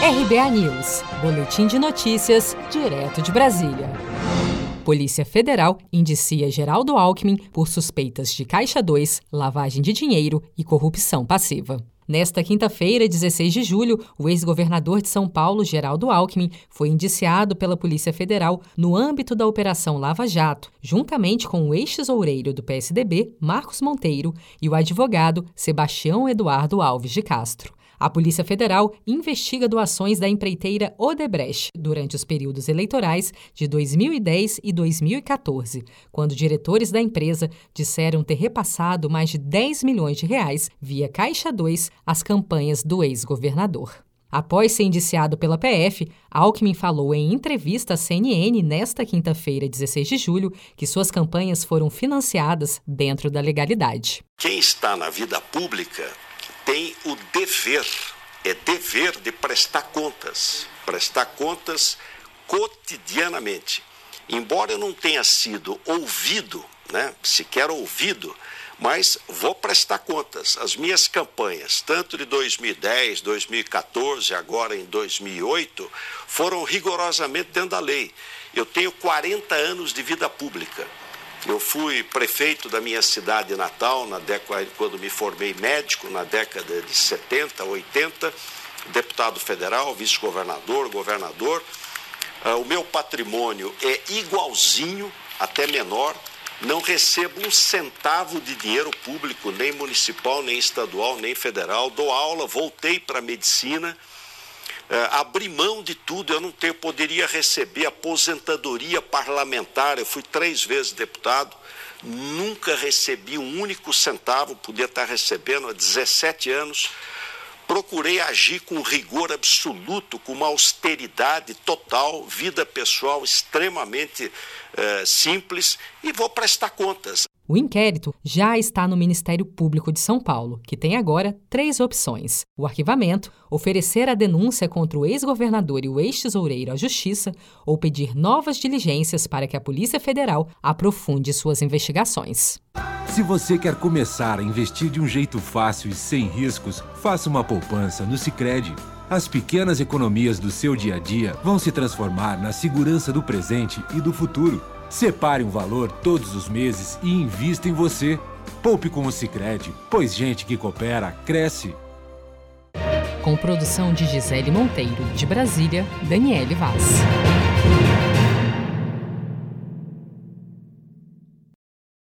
RBA News, Boletim de Notícias, direto de Brasília. Polícia Federal indicia Geraldo Alckmin por suspeitas de Caixa 2, lavagem de dinheiro e corrupção passiva. Nesta quinta-feira, 16 de julho, o ex-governador de São Paulo, Geraldo Alckmin, foi indiciado pela Polícia Federal no âmbito da Operação Lava Jato, juntamente com o ex-tesoureiro do PSDB, Marcos Monteiro, e o advogado Sebastião Eduardo Alves de Castro. A Polícia Federal investiga doações da empreiteira Odebrecht durante os períodos eleitorais de 2010 e 2014, quando diretores da empresa disseram ter repassado mais de 10 milhões de reais via Caixa 2 às campanhas do ex-governador. Após ser indiciado pela PF, Alckmin falou em entrevista à CNN nesta quinta-feira, 16 de julho, que suas campanhas foram financiadas dentro da legalidade. Quem está na vida pública tem o dever, é dever de prestar contas, prestar contas cotidianamente. Embora eu não tenha sido ouvido, né, sequer ouvido, mas vou prestar contas. As minhas campanhas, tanto de 2010, 2014, agora em 2008, foram rigorosamente dentro da lei. Eu tenho 40 anos de vida pública. Eu fui prefeito da minha cidade natal na década, quando me formei médico, na década de 70, 80, deputado federal, vice-governador, governador. Uh, o meu patrimônio é igualzinho, até menor. Não recebo um centavo de dinheiro público, nem municipal, nem estadual, nem federal. Dou aula, voltei para a medicina abrir mão de tudo. Eu não tenho, poderia receber aposentadoria parlamentar. Eu fui três vezes deputado, nunca recebi um único centavo, podia estar recebendo há 17 anos. Procurei agir com rigor absoluto, com uma austeridade total, vida pessoal extremamente é, simples e vou prestar contas. O inquérito já está no Ministério Público de São Paulo, que tem agora três opções: o arquivamento, oferecer a denúncia contra o ex-governador e o ex-tesoureiro à Justiça, ou pedir novas diligências para que a Polícia Federal aprofunde suas investigações. Se você quer começar a investir de um jeito fácil e sem riscos, faça uma poupança no Sicredi. As pequenas economias do seu dia a dia vão se transformar na segurança do presente e do futuro. Separe um valor todos os meses e invista em você. Poupe com o Sicredi, pois gente que coopera cresce. Com produção de Gisele Monteiro, de Brasília, Daniele Vaz.